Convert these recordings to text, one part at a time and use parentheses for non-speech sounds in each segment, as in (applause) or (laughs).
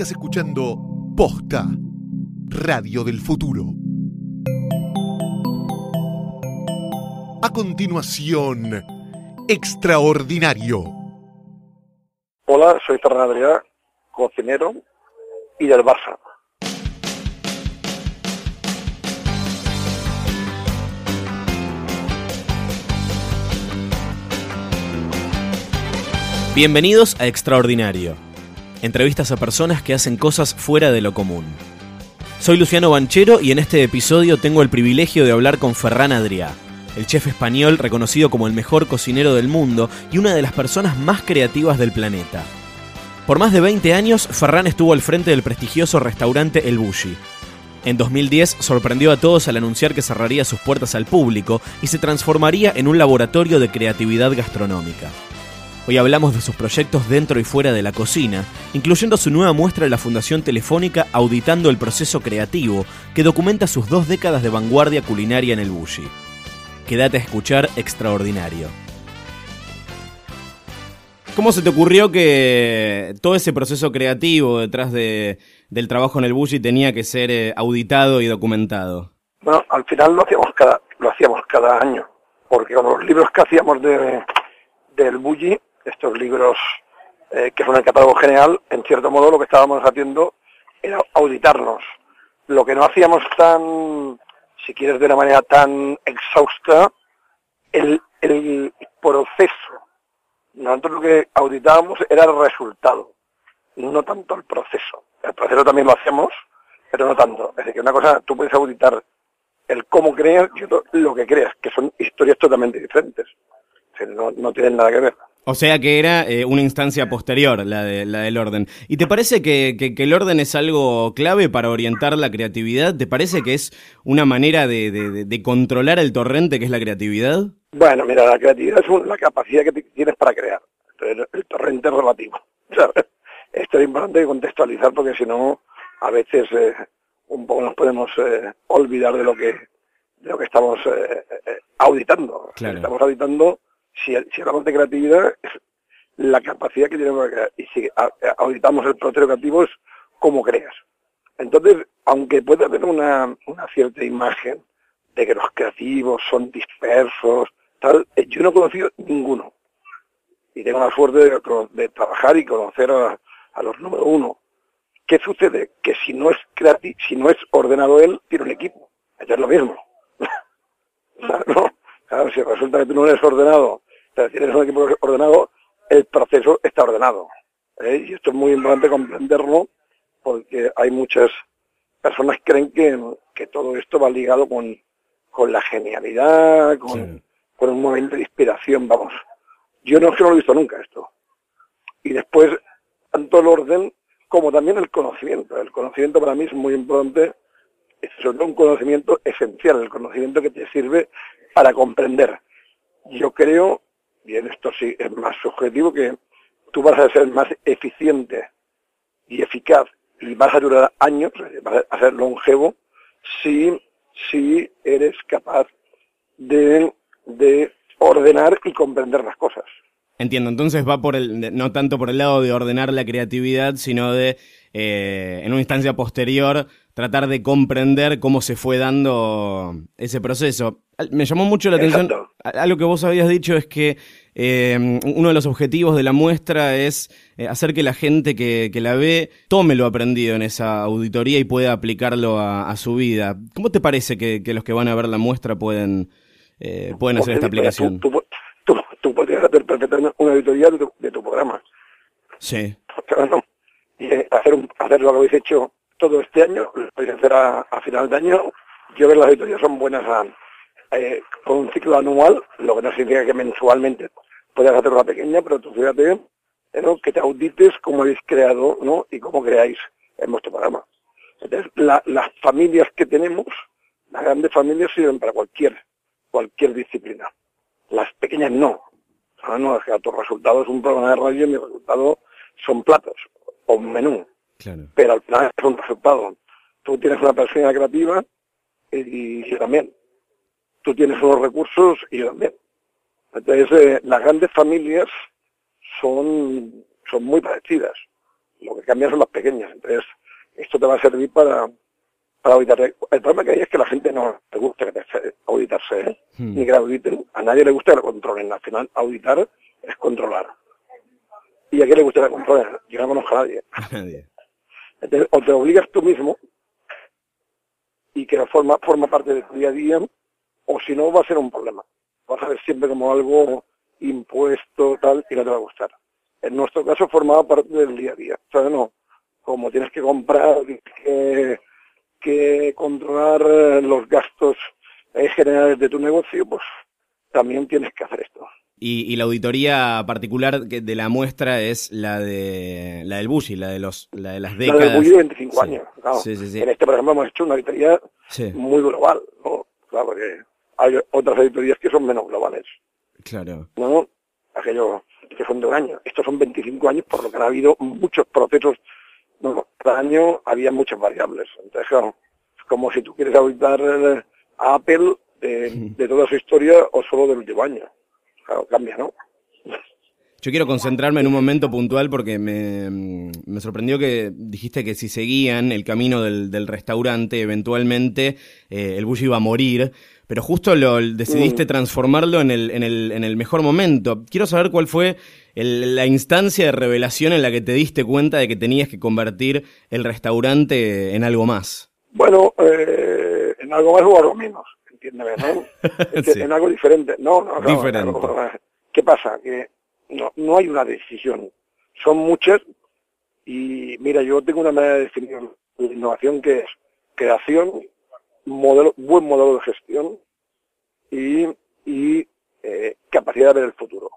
Estás escuchando Posta, Radio del Futuro. A continuación, Extraordinario. Hola, soy Fernando Adrià, cocinero y del Barça. Bienvenidos a Extraordinario. Entrevistas a personas que hacen cosas fuera de lo común. Soy Luciano Banchero y en este episodio tengo el privilegio de hablar con Ferran Adrià, el chef español reconocido como el mejor cocinero del mundo y una de las personas más creativas del planeta. Por más de 20 años, Ferran estuvo al frente del prestigioso restaurante El Bushi. En 2010 sorprendió a todos al anunciar que cerraría sus puertas al público y se transformaría en un laboratorio de creatividad gastronómica. Hoy hablamos de sus proyectos dentro y fuera de la cocina, incluyendo su nueva muestra de la Fundación Telefónica Auditando el Proceso Creativo, que documenta sus dos décadas de vanguardia culinaria en el Bushi. Quédate a escuchar Extraordinario. ¿Cómo se te ocurrió que todo ese proceso creativo detrás de, del trabajo en el Bushi tenía que ser eh, auditado y documentado? Bueno, al final lo hacíamos cada, lo hacíamos cada año, porque con los libros que hacíamos de, del Bulli estos libros eh, que son el catálogo general, en cierto modo lo que estábamos haciendo era auditarnos. Lo que no hacíamos tan, si quieres de una manera tan exhausta, el, el proceso. Nosotros lo que auditábamos era el resultado, no tanto el proceso. El proceso también lo hacemos, pero no tanto. Es decir, que una cosa, tú puedes auditar el cómo creas y otro lo que creas, que son historias totalmente diferentes. no, no tienen nada que ver. O sea que era eh, una instancia posterior, la, de, la del orden. ¿Y te parece que, que, el orden es algo clave para orientar la creatividad? ¿Te parece que es una manera de, de, de controlar el torrente que es la creatividad? Bueno, mira, la creatividad es la capacidad que tienes para crear. El, el torrente es relativo. (laughs) ¿sabes? Esto es importante contextualizar porque si no, a veces eh, un poco nos podemos eh, olvidar de lo que de lo que estamos eh, auditando. Claro. Estamos auditando si, hablamos de creatividad, la capacidad que tenemos para crear. Y si auditamos el proceso creativo es cómo creas. Entonces, aunque puede haber una, cierta imagen de que los creativos son dispersos, tal, eh, yo no he conocido ninguno. Y tengo la suerte de, de trabajar y conocer a, los número uno. ¿Qué sucede? Que si no es creativo, si no es ordenado él, tiene un equipo. Es lo mismo. (laughs) ¿No? Claro, si resulta que tú no eres ordenado, pero tienes un equipo ordenado, el proceso está ordenado. ¿eh? Y esto es muy importante comprenderlo porque hay muchas personas que creen que, que todo esto va ligado con, con la genialidad, con, sí. con un momento de inspiración, vamos. Yo no es que no lo he visto nunca esto. Y después, tanto el orden como también el conocimiento. El conocimiento para mí es muy importante, es sobre todo un conocimiento esencial, el conocimiento que te sirve para comprender. Yo creo, y en esto sí es más subjetivo, que tú vas a ser más eficiente y eficaz y vas a durar años, vas a ser longevo, si, si eres capaz de, de ordenar y comprender las cosas. Entiendo, entonces va por el, no tanto por el lado de ordenar la creatividad, sino de, eh, en una instancia posterior, tratar de comprender cómo se fue dando ese proceso. Me llamó mucho la atención, Exacto. algo que vos habías dicho es que eh, uno de los objetivos de la muestra es eh, hacer que la gente que, que, la ve tome lo aprendido en esa auditoría y pueda aplicarlo a, a su vida. ¿Cómo te parece que, que, los que van a ver la muestra pueden, eh, pueden hacer esta aplicación? Tú, tú, tú, tú podrías hacer perfectamente una auditoría de tu, de tu programa. Sí. Y hacer, un, hacer lo que habéis hecho todo este año, lo podéis hacer a, a, final de año. Yo que las auditorías son buenas a, eh, con un ciclo anual, lo que no significa que mensualmente puedas hacer una pequeña, pero tú fíjate que te audites cómo habéis creado ¿no? y cómo creáis en vuestro programa. Entonces, las familias que tenemos, las grandes familias sirven para cualquier, cualquier disciplina. Las pequeñas no. Ah, no, es que tu resultado es un programa de radio y mi resultado son platos o un menú. Pero al final es un resultado. Tú tienes una persona creativa y, yo también. Tú tienes unos recursos y yo también. Entonces, eh, las grandes familias son, son muy parecidas. Lo que cambian son las pequeñas. Entonces, esto te va a servir para, para auditar. El problema que hay es que la gente no le gusta que auditarse, ¿eh? hmm. ni que la auditen. A nadie le gusta que lo controlen. Al final, auditar es controlar. ¿Y a quién le gusta que lo controlen? Yo no conozco a nadie. (laughs) O te obligas tú mismo y que forma, forma parte de tu día a día, o si no va a ser un problema. Vas a ver siempre como algo impuesto, tal, y no te va a gustar. En nuestro caso formaba parte del día a día. O sea, no, como tienes que comprar, que, que controlar los gastos generales de tu negocio, pues también tienes que hacer esto. Y, la auditoría particular de la muestra es la de la del Bulli, la de los la de las décadas. La del de 25 años. en este, ejemplo, hemos hecho una auditoría muy global, ¿no? Claro, porque hay otras auditorías que son menos globales. Claro. ¿No? Aquello que son de un año. Estos son 25 años, por lo que han habido muchos procesos. No, cada año había muchas variables. Entonces, claro, es como si tú quieres auditar a Apple de, (laughs) de toda su historia o solo del último año. Claro, cambia, ¿no? Yo quiero concentrarme en un momento puntual porque me, sorprendió que dijiste que si seguían el camino del, restaurante, eventualmente eh, el Bush iba a morir, pero justo lo decidiste mm. transformarlo en el, en, el, en el mejor momento. Quiero saber cuál fue la instancia de revelación en la que te diste cuenta de que tenías que convertir el restaurante en algo más. Bueno, eh, en algo más o algo menos, entiéndeme, (laughs) ¿no? En algo diferente. No, no, no. Diferente. ¿Qué pasa? Que no, no hay una decisión. Son muchas y mira, yo tengo una manera de definir la innovación que es creación, modelo, buen modelo de gestión y, y eh, capacidad de ver el futuro.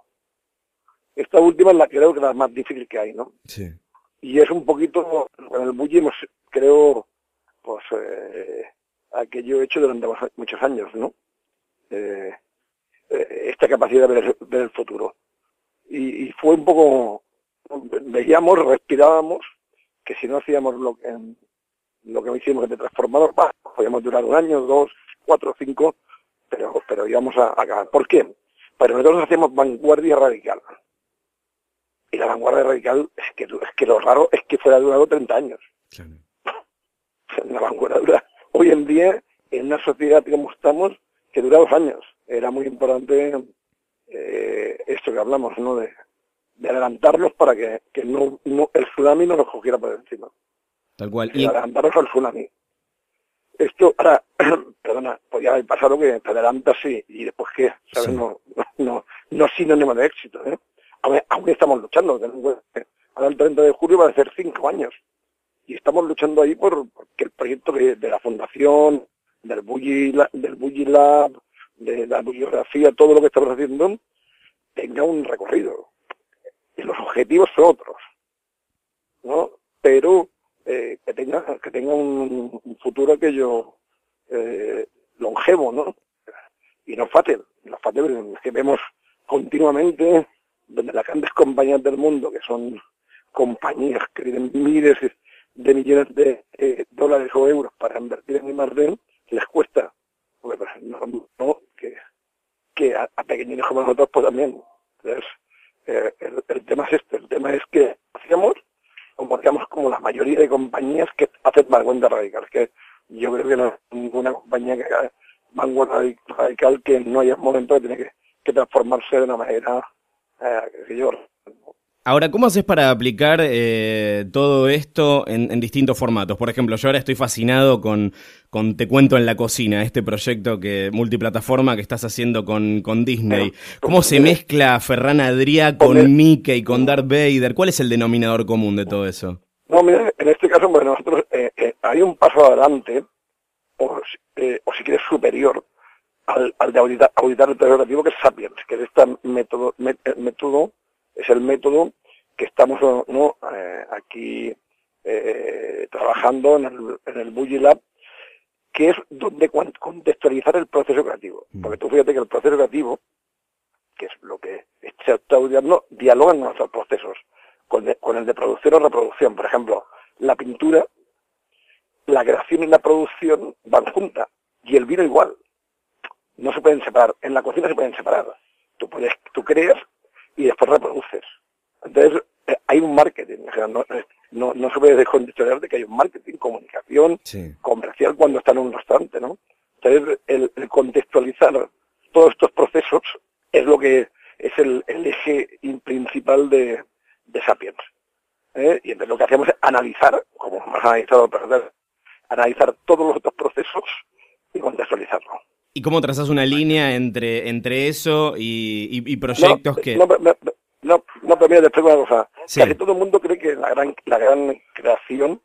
Esta última es la que creo que es la más difícil que hay, ¿no? Sí. Y es un poquito, con el Bulli hemos, creo, pues, eh, aquello hecho durante muchos años, ¿no? Eh, eh, esta capacidad de ver, ver el futuro y, fue un poco, veíamos, respirábamos, que si no hacíamos lo que, lo que hicimos de transformador, podíamos durar un año, dos, cuatro, cinco, pero, pero íbamos a, acabar. ¿Por qué? Pero nosotros hacemos vanguardia radical. Y la vanguardia radical es que, es que lo raro es que fuera durado 30 años. (laughs) La vanguardia dura. Hoy en día, en una sociedad como estamos, que dura dos años. Era muy importante eh, esto que hablamos, ¿no? De, adelantarlos para que, no, el tsunami no nos cogiera por encima. Tal cual. Y adelantarnos al tsunami. Esto, ahora, (clears throat) perdona, podía haber pasado que te adelantas sí, y después qué, ¿sabes? No, no, no, es sinónimo de éxito, ¿eh? Aún, estamos luchando, ahora el 30 de julio va a ser cinco años. Y estamos luchando ahí por que el proyecto de, la fundación, del Bully, del Lab, de la bibliografía, todo lo que estamos haciendo, tenga un recorrido. Y los objetivos son otros, ¿no? Pero eh, que tenga que tenga un, futuro aquello eh, longevo, ¿no? Y no fácil, no fácil, que vemos continuamente donde las grandes compañías del mundo, que son compañías que tienen miles de millones de eh, dólares o euros para invertir en I+D, les cuesta pues, no, que, que a, pequeños como nosotros pues también. Entonces, eh, el, tema es este, el tema es que hacemos como hacemos como la mayoría de compañías que hacen vanguardia radical, que yo creo que no hay ninguna compañía que haga vanguardia radical que no haya momento tiene que, que transformarse de una manera eh, que yo Ahora, ¿cómo haces para aplicar eh, todo esto en, distintos formatos? Por ejemplo, yo ahora estoy fascinado con, con Te Cuento en la Cocina, este proyecto que multiplataforma que estás haciendo con, con Disney. ¿Cómo se mezcla Ferran Adrià con Mickey, con Darth Vader? ¿Cuál es el denominador común de todo eso? No, mira, en este caso, bueno, nosotros eh, eh, hay un paso adelante, o, o si quieres superior, al, al de auditar, auditar el creativo, que es Sapiens, que es este método, met- método es el método que estamos ¿no? Eh, aquí eh, trabajando en el, en el Bully Lab, que es donde contextualizar el proceso creativo. Mm. Porque tú fíjate que el proceso creativo, que es lo que se está estudiando, dialogan con nuestros procesos, con, de- con el de producción o reproducción. Por ejemplo, la pintura, la creación y la producción van juntas, y el vino igual. No se pueden separar. En la cocina se pueden separar. Tú puedes, tú creas y después reproduces. Entonces, eh, hay un marketing. O sea, no, eh, no, no se puede descontextualizar de que hay un marketing, comunicación, Sí. comercial cuando está en un restaurante, ¿no? Entonces, el, el contextualizar todos estos procesos es lo que es el, el eje in- principal de, de Sapiens. ¿eh? Y entonces lo que hacemos es analizar, como hemos analizado, pero, analizar todos los otros procesos y contextualizarlo. ¿Y cómo trazas una línea entre, entre eso y, y- y proyectos no, que... No, no, no, no, pero mira, te explico una cosa. Sí. Casi todo el mundo cree que la gran, la gran creación,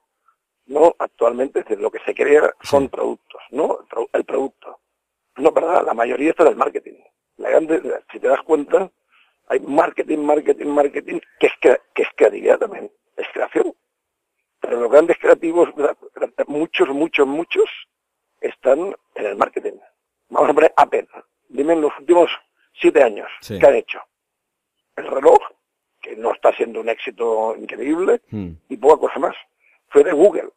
¿no? Actualmente, de lo que se crea son Sí. productos, ¿no? El, pro- el producto. No, verdad, la mayoría está del marketing. La grande, si te das cuenta, hay marketing, marketing, marketing, que es, crea- que es creatividad también, es creación. Pero los grandes creativos, muchos, muchos, muchos, están en el marketing. Vamos a poner Apple. Dime en los últimos siete años, Sí. ¿qué han hecho? El reloj, que no está siendo un éxito increíble, Mm, y poca cosa más. Fue de Google,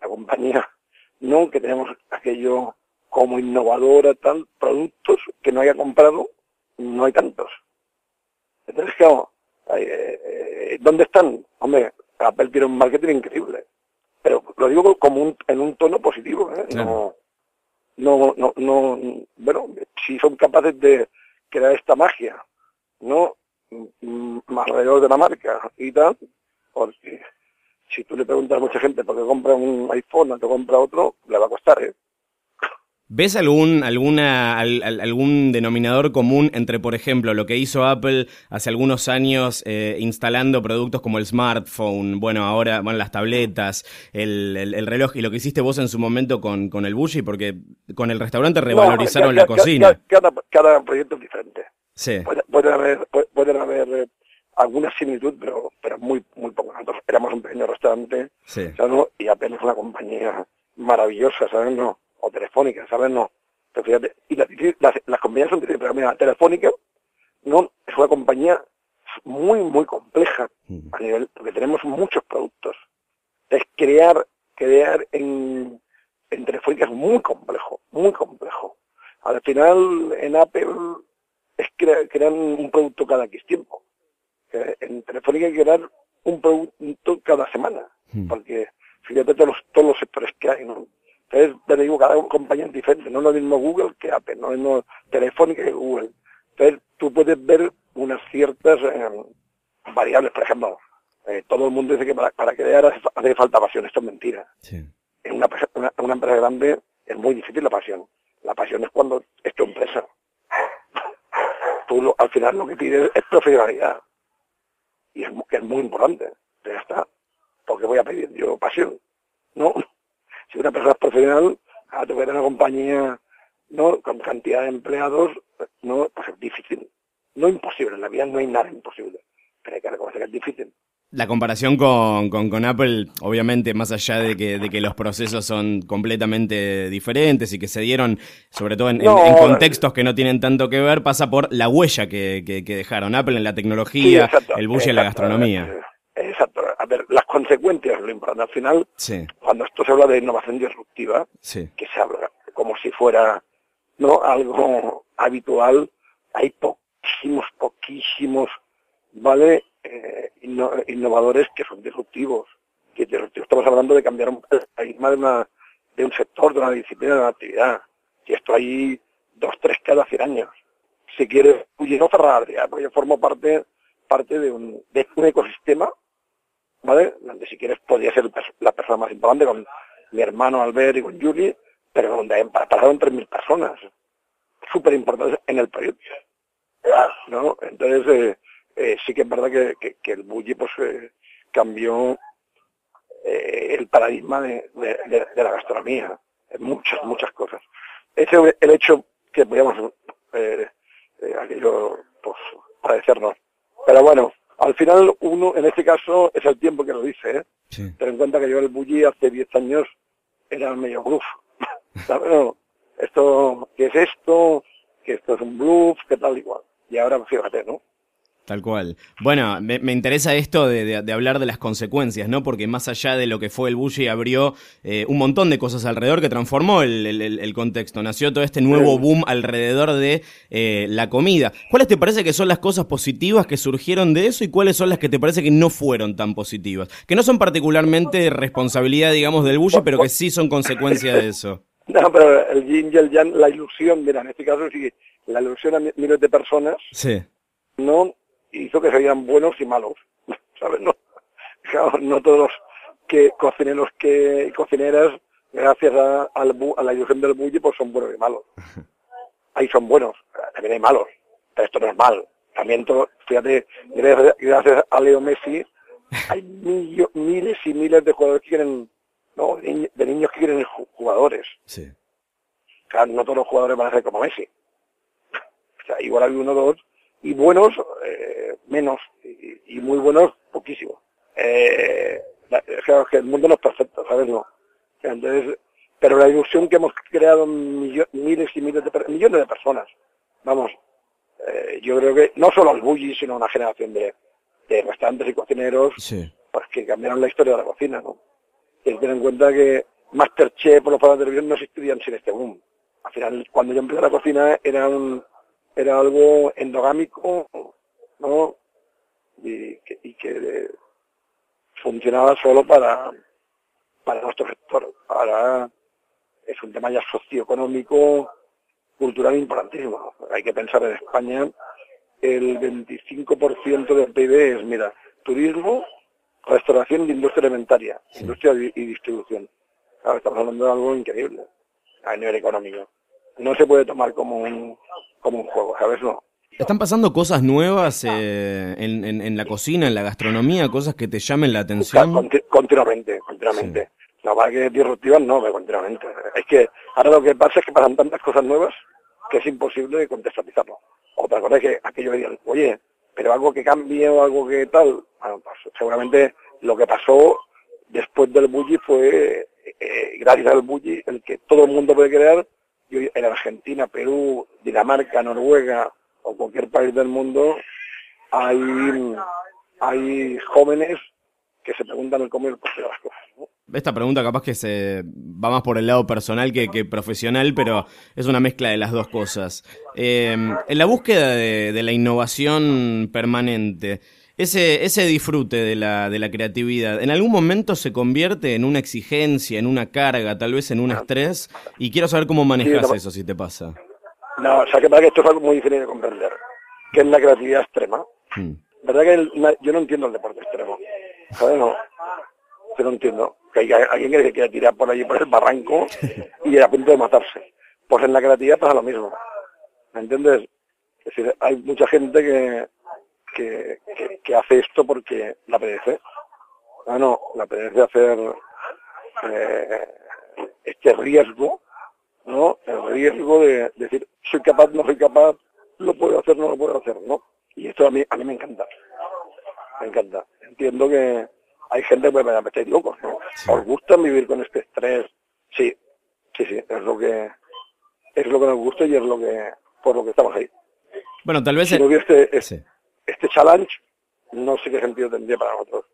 la compañía, no que tenemos aquello como innovadora, tal, productos que no haya comprado, no hay tantos. Entonces, claro, eh, eh, ¿dónde están? Hombre, Apple tiene un marketing increíble, pero lo digo como un- en un tono positivo, ¿eh? Claro. No, no, no, no, bueno, si son capaces de crear esta magia, ¿no? Mm, mm, alrededor de la marca y tal, porque si tú le preguntas a mucha gente por qué compra un iPhone o te compra otro, le va a costar, ¿eh? ¿Ves algún, alguna, al- al- algún denominador común entre, por ejemplo, lo que hizo Apple hace algunos años eh, instalando productos como el smartphone, bueno, ahora, bueno, las tabletas, el, el- el reloj, y lo que hiciste vos en su momento con, con el Bushi, porque con el restaurante revalorizaron No, la cocina. ca- Cada, cada proyecto es diferente. Sí, Puede- pueden haber, pu- pueden haber eh, alguna similitud, pero, pero muy, muy poco. Nosotros éramos un pequeño restaurante, sí. Y apenas una compañía maravillosa, ¿sabes? No, o telefónica, ¿sabes? No. Pero fíjate, y las, las, las compañías son pero mira, telefónica, no, es una compañía muy, muy compleja Mm. a nivel, porque tenemos muchos productos. Es crear, crear en, en telefónica es muy complejo, muy complejo. Al final, en Apple, es crea- crear un producto cada X tiempo. Eh, En telefónica hay que crear un producto cada semana, Mm. porque fíjate todos los, todos los sectores que hay, ¿no? Entonces, te digo, cada compañía es diferente, no es lo mismo Google que Apple, no es lo mismo Telefónica que Google. Entonces, tú puedes ver unas ciertas eh, variables, por ejemplo, eh, todo el mundo dice que para, para crear hace, fa- hace falta pasión, esto es mentira. sí. En una, empresa- una, una empresa grande es muy difícil la pasión. La pasión es cuando es tu empresa. Tú lo- al final lo que pides es profesionalidad. Y es, que es muy importante. Ya está. Porque voy a pedir yo pasión. ¿No? Si una persona es profesional, a tener una compañía no con cantidad de empleados, no pues es difícil. No imposible, en la vida no hay nada imposible. Pero hay que reconocer que es difícil. La comparación con, con- con Apple, obviamente, más allá de que, de que los procesos son completamente diferentes y que se dieron, sobre todo en, en- No, en contextos que no tienen tanto que ver, pasa por la huella que, que- que dejaron Apple en la tecnología, Sí, exacto, el Bush en la gastronomía. eh, Exacto. A ver, las consecuencias, lo importante al final, Sí, cuando esto se habla de innovación disruptiva, sí, que se habla como si fuera no algo habitual, hay poquísimos, poquísimos, ¿vale? Eh, inno- innovadores que son disruptivos. Que disruptivos. Estamos hablando de cambiar un paradigma de, una, de un sector, de una disciplina, de una actividad. Y esto hay dos, tres cada 100 años. Si quieres, oye, no cerrar, ya, porque yo formo parte, parte de un, de un ecosistema ¿vale? Donde si quieres podría ser la persona más importante con mi hermano Albert y con Julie, pero donde pasaron 3.000 personas, súper importantes en el proyecto, ¿no? Entonces, eh, eh, sí que es verdad que, el Bulli pues eh, cambió el paradigma de, la gastronomía, muchas, muchas cosas. Ese, el hecho que podíamos aquello pues padecernos. Pero bueno, al final uno, en este caso, es el tiempo que lo dice, ¿eh? Ten en cuenta que yo el bully hace 10 años era medio bluff. (laughs) ¿Sabes? esto, ¿qué es esto? Que esto es un bluff, que tal igual. Y ahora, fíjate, ¿no? Tal cual. Bueno, me, interesa esto de, hablar de las consecuencias, ¿no? Porque más allá de lo que fue el bully, abrió eh, un montón de cosas alrededor que transformó el, contexto. Nació todo este nuevo boom alrededor de eh, la comida. ¿Cuáles te parece que son las cosas positivas que surgieron de eso y cuáles son las que te parece que no fueron tan positivas? Que no son particularmente responsabilidad, digamos, del bully, pero que sí son consecuencia de eso. No, pero el yin y el yang, la ilusión, mira, en este caso sí, la ilusión a miles de personas. Sí. No hizo que serían buenos y malos, (laughs) ¿sabes? No, no todos los que cocineros que cocineras, gracias a, la ilusión del bully, pues son buenos y malos. (laughs) Ahí son buenos, también hay malos, pero esto no es mal. También todo, fíjate, gracias, a Leo Messi, hay miles y miles de jugadores que quieren, no, de niños que quieren jugadores. Sí. Claro, no todos los jugadores van a ser como Messi. (laughs) O sea, igual hay uno o dos y buenos eh, menos y, muy buenos poquísimo. Eh, que el mundo no es perfecto, ¿sabes? No. Entonces, pero la ilusión que hemos creado miles y miles de millones de personas, vamos, eh, yo creo que no solo al bully, sino una generación de, de restaurantes y cocineros pues que cambiaron la historia de la cocina, ¿no? Y tener en cuenta que Masterchef o los programas de televisión no existirían sin este boom. Al final, cuando yo empecé la cocina era un era algo endogámico, ¿no? Y que, funcionaba solo para, para nuestro sector. Ahora es un tema ya socioeconómico, cultural importantísimo. Hay que pensar en España, el 25% del PIB es, mira, turismo, restauración y industria alimentaria, industria y distribución. estamos hablando de algo increíble a nivel económico. No se puede tomar como un, como un juego, ¿sabes? No. ¿Están pasando cosas nuevas eh, en, en, la cocina, en la gastronomía, cosas que te llamen la atención? continuamente, continuamente. No, para que disruptivas no, pero continuamente. Es que ahora lo que pasa es que pasan tantas cosas nuevas que es imposible contextualizarlo. Otra cosa es que aquellos digan, oye, pero algo que cambie o algo que tal, bueno, pues seguramente lo que pasó después del bully fue, eh, gracias al bully, el que todo el mundo puede crear en Argentina, Perú, Dinamarca, Noruega o cualquier país del mundo hay, hay jóvenes que se preguntan el cómo y el por las cosas. Esta pregunta capaz que se va más por el lado personal que, profesional, pero es una mezcla de las dos cosas. Eh, en la búsqueda de la innovación permanente, ese, ese disfrute de la, de la creatividad, ¿en algún momento se convierte en una exigencia, en una carga, tal vez en un estrés? Y quiero saber cómo manejas eso, si te pasa. No, o sea, que para que esto es algo muy difícil de comprender, que es la creatividad extrema. Hmm. ¿Verdad que yo no entiendo el deporte extremo? ¿Sabes? No. Yo no entiendo. Que hay alguien que se quiera tirar por allí por el barranco (laughs) y a punto de matarse. Pues en la creatividad pasa lo mismo. ¿Me entiendes? Es decir, hay mucha gente que, que, que, hace esto porque la apetece. Ah, no, la apetece hacer eh, este riesgo, ¿no? El riesgo de decir, soy capaz, no soy capaz, lo puedo hacer, no lo puedo hacer, ¿no? Y esto a mí, a mí me encanta. Me encanta. Entiendo que hay gente que me estáis locos, ¿no? ¿Os gusta vivir con este estrés? Sí, sí, sí, es lo que es lo que nos gusta y es lo que por lo que estamos ahí. Bueno, tal vez si no hubiese, este challenge, no sé qué sentido tendría para nosotros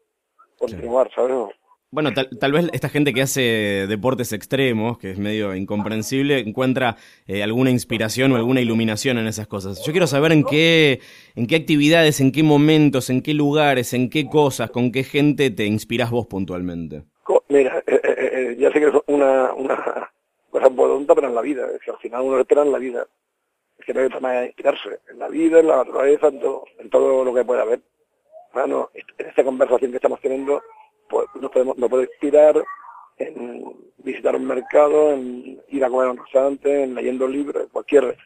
continuar, ¿sabes? Bueno, tal, vez esta gente que hace deportes extremos, que es medio incomprensible, encuentra eh, alguna inspiración o alguna iluminación en esas cosas. Yo quiero saber en qué, en qué actividades, en qué momentos, en qué lugares, en qué cosas, con qué gente te inspiras vos puntualmente. Mira, eh, eh, ya sé que es una, una cosa tonta, pero en la vida, es que al final uno espera en la vida que no hay inspirarse, en la vida, en la naturaleza, en todo, en todo lo que pueda haber. Bueno, en esta conversación que estamos teniendo, pues nos podemos, nos puede inspirar en visitar un mercado, en ir a comer a un restaurante, en leyendo libros, cualquier...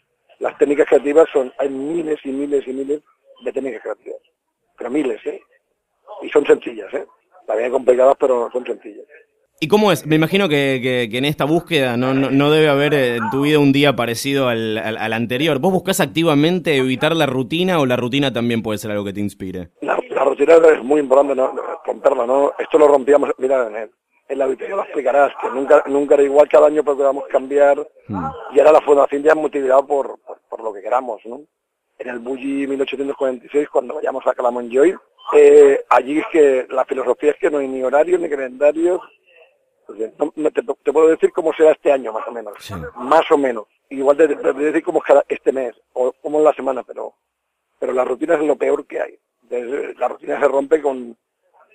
Las técnicas creativas son, hay miles y miles y miles de técnicas creativas, pero miles, ¿eh? Y son sencillas, ¿eh? También complicadas, pero son sencillas. ¿Y cómo es? Me imagino que, en esta búsqueda no, no, debe haber eh, en tu vida un día parecido al, al, anterior. ¿Vos buscás activamente evitar la rutina o la rutina también puede ser algo que te inspire? La, rutina es muy importante, ¿no? romperla, ¿no? Esto lo rompíamos, mira, en, el, la auditoría lo explicarás, que nunca, nunca era igual, cada año procuramos cambiar hmm. y ahora la fundación ya es motivada por, por, lo que queramos, ¿no? En el Bulli 1846, cuando vayamos a Calamonjoy, eh, allí es que la filosofía es que no hay ni horarios ni calendarios, te, puedo decir cómo será este año, más o menos. Más o menos. Igual te, puedo decir cómo será este mes o cómo es la semana, pero pero la rutina es lo peor que hay. la rutina se rompe con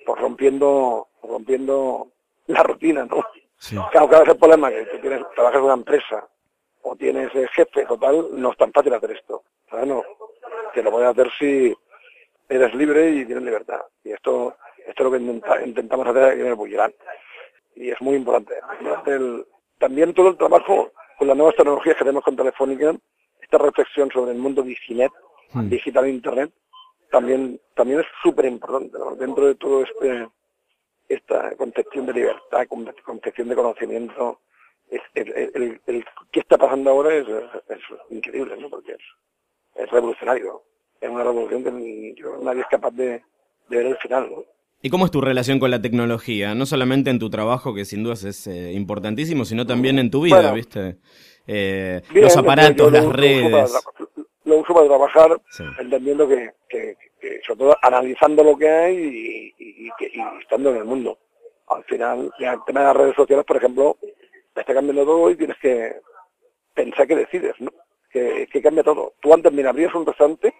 pues rompiendo rompiendo la rutina, ¿no? Claro, claro, ese problema que tú tienes, trabajas en una empresa o tienes jefe total, no es tan fácil hacer esto. No, te lo puedes hacer si eres libre y tienes libertad. Y esto, esto es lo que intentamos hacer en el Bullirán y es muy importante. también todo el trabajo con las nuevas tecnologías que tenemos con Telefónica, esta reflexión sobre el mundo diginet, hmm. digital e internet, también, también es súper importante dentro de todo este esta concepción de libertad, concepción de conocimiento. Es, el, el, ¿Qué está pasando ahora es, increíble, ¿no? porque es, es revolucionario. Es una revolución que nadie es capaz de, de ver el final. ¿no? ¿Y cómo es tu relación con la tecnología? No solamente en tu trabajo, que sin duda es eh, importantísimo, sino también en tu vida, ¿viste? Eh, los aparatos, las redes. lo uso para trabajar, entendiendo que, sobre todo analizando lo que hay y, estando en el mundo. Al final, el tema de las redes sociales, por ejemplo, te está cambiando todo y tienes que pensar que decides, ¿no? Que, que cambia todo. Tú antes, mira, abrías un restaurante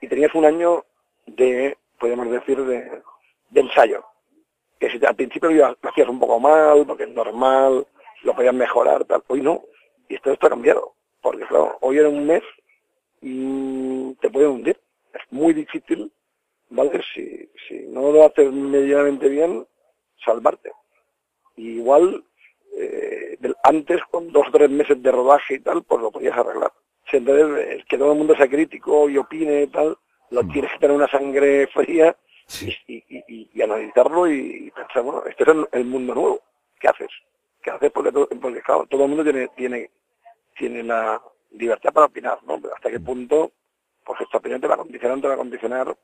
y tenías un año de, podemos decir, de, ensayo. Que si al principio lo hacías un poco mal, porque es normal, lo podías mejorar, tal. Hoy no. Y esto está cambiado. Porque claro, hoy en un mes y te puede hundir. Es muy difícil, ¿vale? Si, si no lo haces medianamente bien, salvarte. igual, eh, antes, con dos o tres meses de rodaje y tal, pues lo podías arreglar. Si entonces, que todo el mundo sea crítico y opine y tal, lo mm. tienes que tener una sangre fría y, analizarlo y, pensar, bueno, este es el, mundo nuevo, ¿qué haces? ¿Qué haces? Porque, todo, porque claro, todo el mundo tiene, tiene, tiene la libertad para opinar, ¿no? Pero hasta qué mm. punto, pues esta opinión te va a condicionar, te va a condicionar,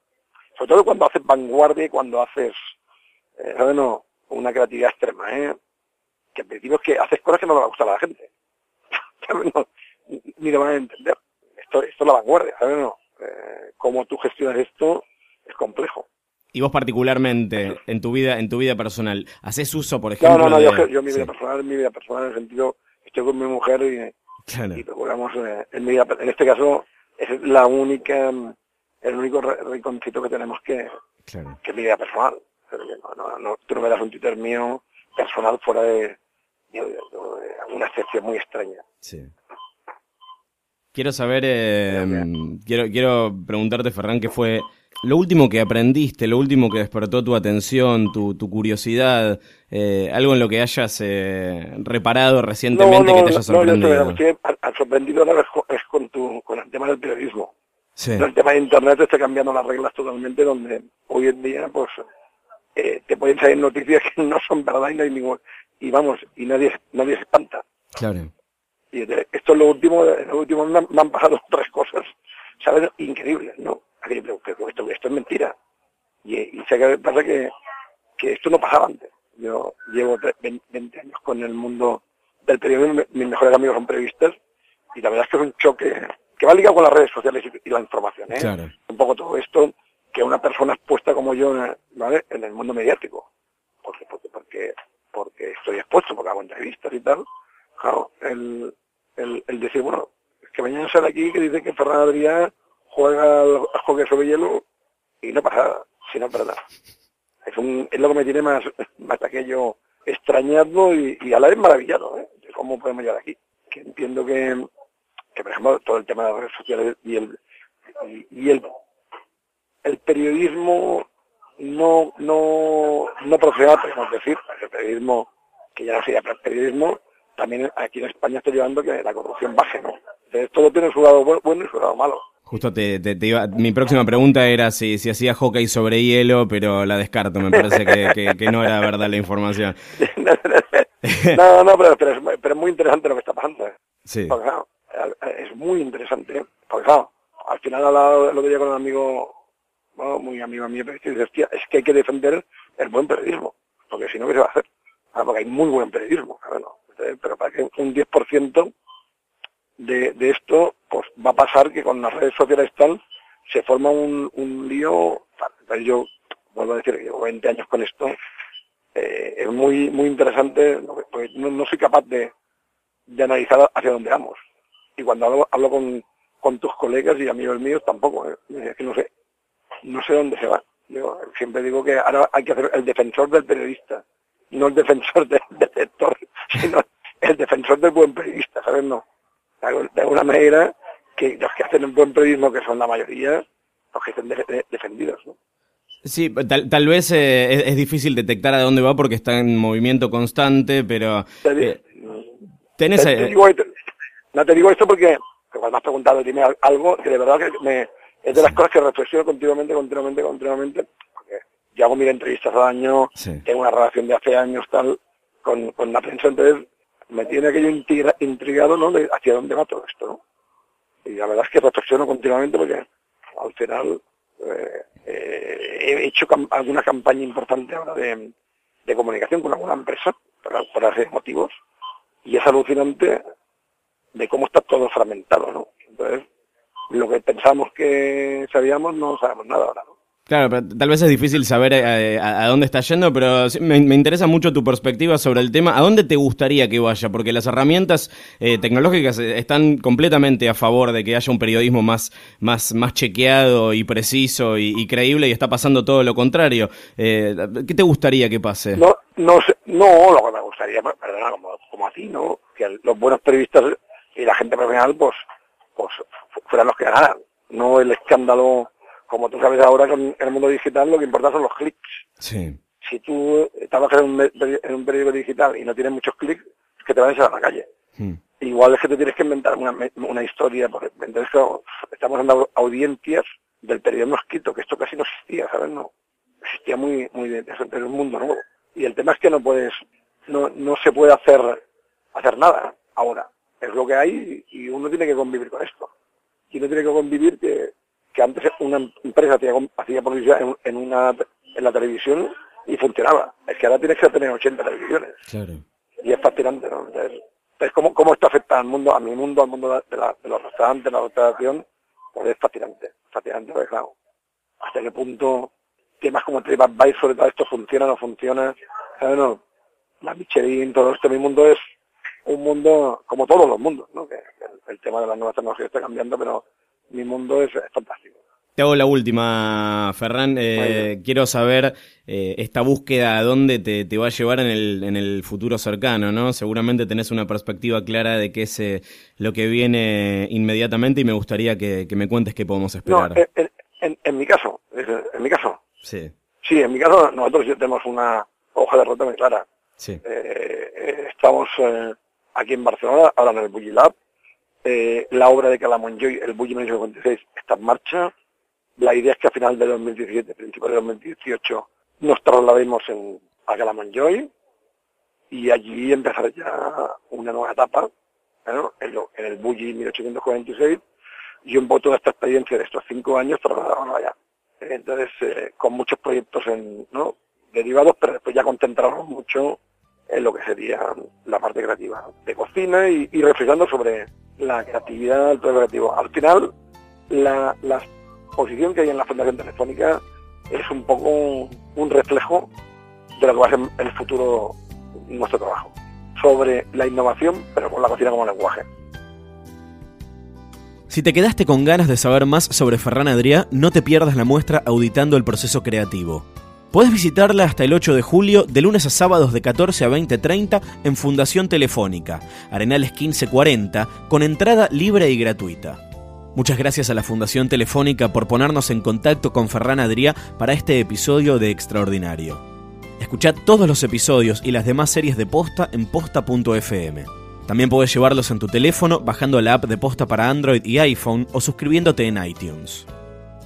sobre todo cuando haces vanguardia y cuando haces, eh, una creatividad extrema, ¿eh? Que en principio es que haces cosas que no le va a gustar a la gente. (laughs) No, ni lo van a entender. Esto, esto es la vanguardia, ¿sabes? No? Cómo tú gestionas esto es complejo. Y vos particularmente, en tu vida, en tu vida personal, ¿haces uso, por ejemplo? No, no, no, yo, mi vida personal, mi vida personal en el sentido, estoy con mi mujer y, procuramos, eh, en, mi en este caso, es la única, el único rinconcito que tenemos que, que es mi vida personal. No, no, tú no me das un Twitter mío personal fuera de, una excepción muy extraña. Sí. Quiero saber, eh, quiero, quiero preguntarte, Ferran, qué fue lo último que aprendiste, lo último que despertó tu atención, tu, curiosidad, eh, algo en lo que hayas eh, reparado recientemente que te haya sorprendido. No, yo al sorprendido es con, tu, con el tema del periodismo. El tema de Internet está cambiando las reglas totalmente, donde hoy en día pues eh, te pueden salir noticias que no son verdad y no hay ningún... Y vamos, y nadie, nadie se espanta. Claro. Y esto es lo último, lo último me han, pasado (laughs) tres cosas, ¿sabes? Increíbles, ¿no? esto, esto es mentira. Y, y sé que pasa que, que esto no pasaba antes. Yo llevo 20 años con el mundo del periodismo, mis mejores amigos son periodistas, y la verdad es que es un choque que va ligado con las redes sociales y, la información. ¿eh? Un poco todo esto que una persona expuesta como yo ¿vale? en el mundo mediático, porque, porque, porque, porque estoy expuesto, porque hago entrevistas y tal, claro, el, el, decir, bueno, es que mañana sale aquí que dice que Ferran Adrià juega al, hockey sobre hielo y no pasa nada, si no verdad. Es, un, es lo que me tiene más, más aquello extrañado y, a la vez maravillado, ¿eh? de cómo podemos llegar aquí. Que entiendo que, que, por ejemplo, todo el tema de las redes sociales y el, y, el, el periodismo no, no, no profesional, podemos decir, el periodismo, que ya no sería periodismo, también aquí en España está llevando que la corrupción baje, ¿no? Entonces todo tiene su lado bueno y su lado malo. Justo te, te, iba, mi próxima pregunta era si, si hacía hockey sobre hielo, pero la descarto, me parece que, que, no era verdad la información. (laughs) no, no, pero, pero, es, muy interesante lo que está pasando. ¿eh? Sí. es muy interesante, porque claro, al final hablado lo que con un amigo, muy amigo mío, y dice, es que hay que defender el buen periodismo, porque si no, ¿qué se va a hacer? porque hay muy buen periodismo, pero para que un 10% de, de esto pues va a pasar que con las redes sociales tal se forma un, un lío. yo vuelvo a decir que llevo 20 años con esto. Eh, es muy muy interesante porque no, soy capaz de, de, analizar hacia dónde vamos. Y cuando hablo, hablo con, con, tus colegas y amigos míos tampoco. ¿eh? Es que no sé, no sé dónde se va. Yo siempre digo que ahora hay que hacer el defensor del periodista, no el defensor del, del lector, (laughs) sino el defensor del buen periodista, ¿sabes? No de alguna manera que los que hacen un buen periodismo, que son la mayoría, los que estén defendidos. ¿no? Sí, tal, vez eh, es, difícil detectar a dónde va porque está en movimiento constante, pero... Eh, tenés, no te digo esto porque, cuando me has preguntado, dime algo que de verdad que me, es de las cosas que reflexiono continuamente, continuamente, continuamente, porque yo hago mil entrevistas al año, tengo una relación de hace años tal con, la prensa, entonces me tiene aquello intrigado, ¿no? De hacia dónde va todo esto, ¿no? Y la verdad es que reflexiono continuamente porque al final eh, eh, he hecho alguna campaña importante ahora de, comunicación con alguna empresa, por, por hacer motivos, y es alucinante de cómo está todo fragmentado, ¿no? Entonces, lo que pensamos que sabíamos no sabemos nada ahora, ¿no? Claro, pero tal vez es difícil saber eh, a, dónde está yendo, pero me, interesa mucho tu perspectiva sobre el tema. ¿A dónde te gustaría que vaya? Porque las herramientas eh, tecnológicas eh, están completamente a favor de que haya un periodismo más, más, más chequeado y preciso y, creíble y está pasando todo lo contrario. ¿Qué te gustaría que pase? No, no, no lo que me gustaría, perdona, como, como a ti, ¿no? Que los buenos periodistas y la gente profesional, pues, pues fueran los que ganaran, no el escándalo como tú sabes ahora con el mundo digital lo que importa son los clics. Sí. Si tú trabajas en un, en un periódico digital y no tienes muchos clics, que te van a echar a la calle. Hmm. Igual es que te tienes que inventar una, una historia, porque entonces estamos dando audiencias del periodismo escrito, que esto casi no existía, ¿sabes? No, existía muy, muy en un mundo nuevo. Y el tema es que no puedes, no, no se puede hacer, hacer nada ahora. Es lo que hay y uno tiene que convivir con esto. Y uno tiene que convivir que una empresa hacía, publicidad en, una, en la televisión y funcionaba. Es que ahora tienes que tener 80 televisiones. Y es fascinante, ¿no? Es como cómo esto afecta al mundo, a mi mundo, al mundo de, los restaurantes, la restauración, pues es fascinante, fascinante, porque claro, hasta qué punto temas como TripAdvisor sobre todo esto funciona o no funciona, bueno, la Michelin, todo esto, mi mundo es un mundo como todos los mundos, ¿no? Que, el, tema de las nuevas tecnologías está cambiando, pero mi mundo es, fantástico. Te hago la última, Ferran. Eh, quiero saber eh, esta búsqueda a dónde te, te, va a llevar en el, en el futuro cercano, ¿no? Seguramente tenés una perspectiva clara de qué es eh, lo que viene inmediatamente y me gustaría que, me cuentes qué podemos esperar. No, en, en, mi caso, en mi caso. Sí. Sí, en mi caso nosotros ya tenemos una hoja de ruta muy clara. Sí. estamos aquí en Barcelona, ahora en el Bugilab, eh, la obra de Calamonjoy, el Bulli 1956, está en marcha. La idea es que a final de 2017, principio de 2018, nos traslademos en, a Calamonjoy y allí empezar ya una nueva etapa en, el Bulli 1846 y un poco toda esta experiencia de estos cinco años trasladarnos allá. Entonces, eh, con muchos proyectos derivados, pero después ya concentrarnos mucho en lo que sería la parte creativa de cocina y, y reflexionando sobre la creatividad, el creativo. Al final, la, la exposición que hay en la Fundación Telefónica es un poco un reflejo de lo que va a ser el futuro nuestro trabajo, sobre la innovación, pero con la cocina como lenguaje. Si te quedaste con ganas de saber más sobre Ferran Adrià, no te pierdas la muestra auditando el proceso creativo. Puedes visitarla hasta el 8 de julio, de lunes a sábados de 14 a 20.30 en Fundación Telefónica, Arenales 1540, con entrada libre y gratuita. Muchas gracias a la Fundación Telefónica por ponernos en contacto con Ferran Adrià para este episodio de Extraordinario. Escuchad todos los episodios y las demás series de Posta en posta.fm. También puedes llevarlos en tu teléfono bajando la app de posta para Android y iPhone o suscribiéndote en iTunes.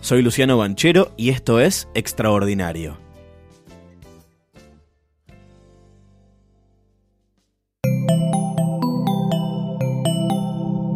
Soy Luciano Banchero y esto es Extraordinario.